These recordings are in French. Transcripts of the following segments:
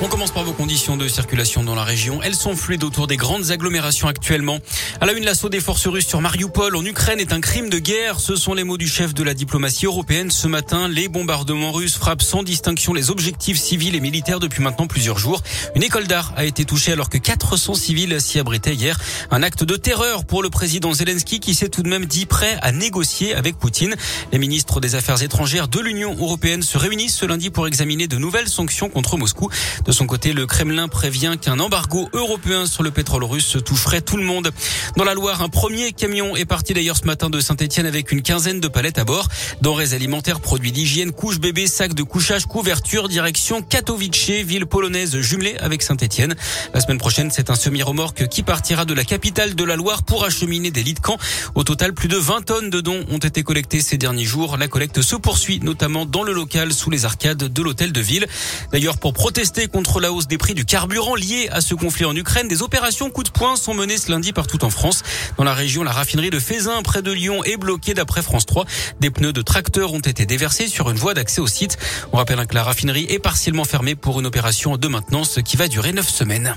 On commence par vos conditions de circulation dans la région. Elles sont fluides autour des grandes agglomérations actuellement. À la une, l'assaut des forces russes sur Mariupol en Ukraine est un crime de guerre. Ce sont les mots du chef de la diplomatie européenne ce matin. Les bombardements russes frappent sans distinction les objectifs civils et militaires depuis maintenant plusieurs jours. Une école d'art a été touchée alors que 400 civils s'y abritaient hier. Un acte de terreur pour le président Zelensky qui s'est tout de même dit prêt à négocier avec Poutine. Les ministres des Affaires étrangères de l'Union européenne se réunissent ce lundi pour examiner de nouvelles sanctions contre Moscou. De son côté, le Kremlin prévient qu'un embargo européen sur le pétrole russe toucherait tout le monde. Dans la Loire, un premier camion est parti d'ailleurs ce matin de Saint-Etienne avec une quinzaine de palettes à bord. Denrées alimentaires, produits d'hygiène, couches bébés, sacs de couchage, couverture, direction Katowice, ville polonaise jumelée avec Saint-Etienne. La semaine prochaine, c'est un semi-remorque qui partira de la capitale de la Loire pour acheminer des lits de camp. Au total, plus de 20 tonnes de dons ont été collectés ces derniers jours. La collecte se poursuit, notamment dans le local sous les arcades de l'hôtel de ville. D'ailleurs, pour protester contre la hausse des prix du carburant lié à ce conflit en Ukraine. Des opérations coup de poing sont menées ce lundi partout en France. Dans la région, la raffinerie de Fézin, près de Lyon, est bloquée d'après France 3. Des pneus de tracteurs ont été déversés sur une voie d'accès au site. On rappelle que la raffinerie est partiellement fermée pour une opération de maintenance qui va durer neuf semaines.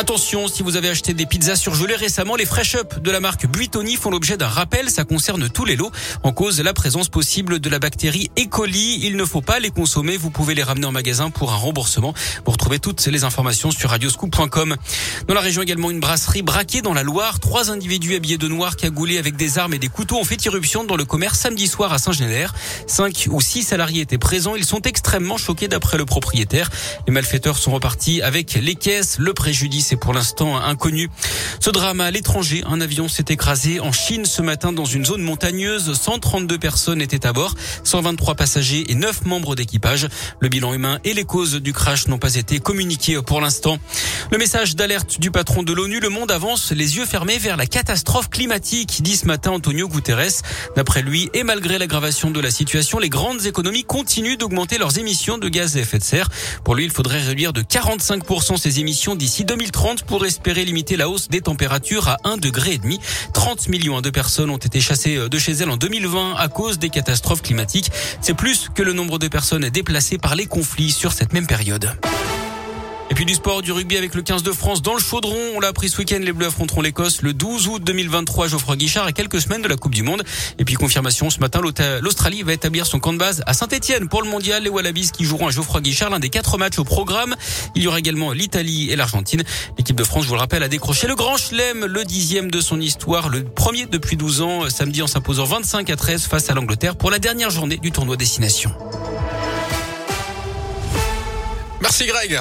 Attention, si vous avez acheté des pizzas surgelées récemment, les Fresh Up de la marque Buitoni font l'objet d'un rappel. Ça concerne tous les lots. En cause, la présence possible de la bactérie E. coli. Il ne faut pas les consommer. Vous pouvez les ramener en magasin pour un remboursement. Vous retrouvez toutes les informations sur radioscoop.com. Dans la région également, une brasserie braquée dans la Loire. Trois individus habillés de noir cagoulés avec des armes et des couteaux ont fait irruption dans le commerce samedi soir à Saint-Généraire. Cinq ou six salariés étaient présents. Ils sont extrêmement choqués d'après le propriétaire. Les malfaiteurs sont repartis avec les caisses. Le préjudice c'est pour l'instant inconnu. Ce drame à l'étranger, un avion s'est écrasé en Chine ce matin dans une zone montagneuse. 132 personnes étaient à bord, 123 passagers et 9 membres d'équipage. Le bilan humain et les causes du crash n'ont pas été communiqués pour l'instant. Le message d'alerte du patron de l'ONU, le monde avance les yeux fermés vers la catastrophe climatique, dit ce matin Antonio Guterres. D'après lui, et malgré l'aggravation de la situation, les grandes économies continuent d'augmenter leurs émissions de gaz à effet de serre. Pour lui, il faudrait réduire de 45% ses émissions d'ici 2030 30 pour espérer limiter la hausse des températures à 1 degré et demi. 30 millions de personnes ont été chassées de chez elles en 2020 à cause des catastrophes climatiques. C'est plus que le nombre de personnes déplacées par les conflits sur cette même période. Du sport, du rugby avec le 15 de France dans le chaudron. On l'a appris ce week-end, les Bleus affronteront l'Écosse le 12 août 2023. Geoffroy Guichard à quelques semaines de la Coupe du Monde. Et puis confirmation ce matin, l'Australie va établir son camp de base à Saint-Etienne pour le mondial. Les Wallabies qui joueront à Geoffroy Guichard, l'un des quatre matchs au programme. Il y aura également l'Italie et l'Argentine. L'équipe de France, je vous le rappelle, a décroché le grand chelem, le dixième de son histoire, le premier depuis 12 ans, samedi en s'imposant 25 à 13 face à l'Angleterre pour la dernière journée du tournoi Destination. Merci Greg.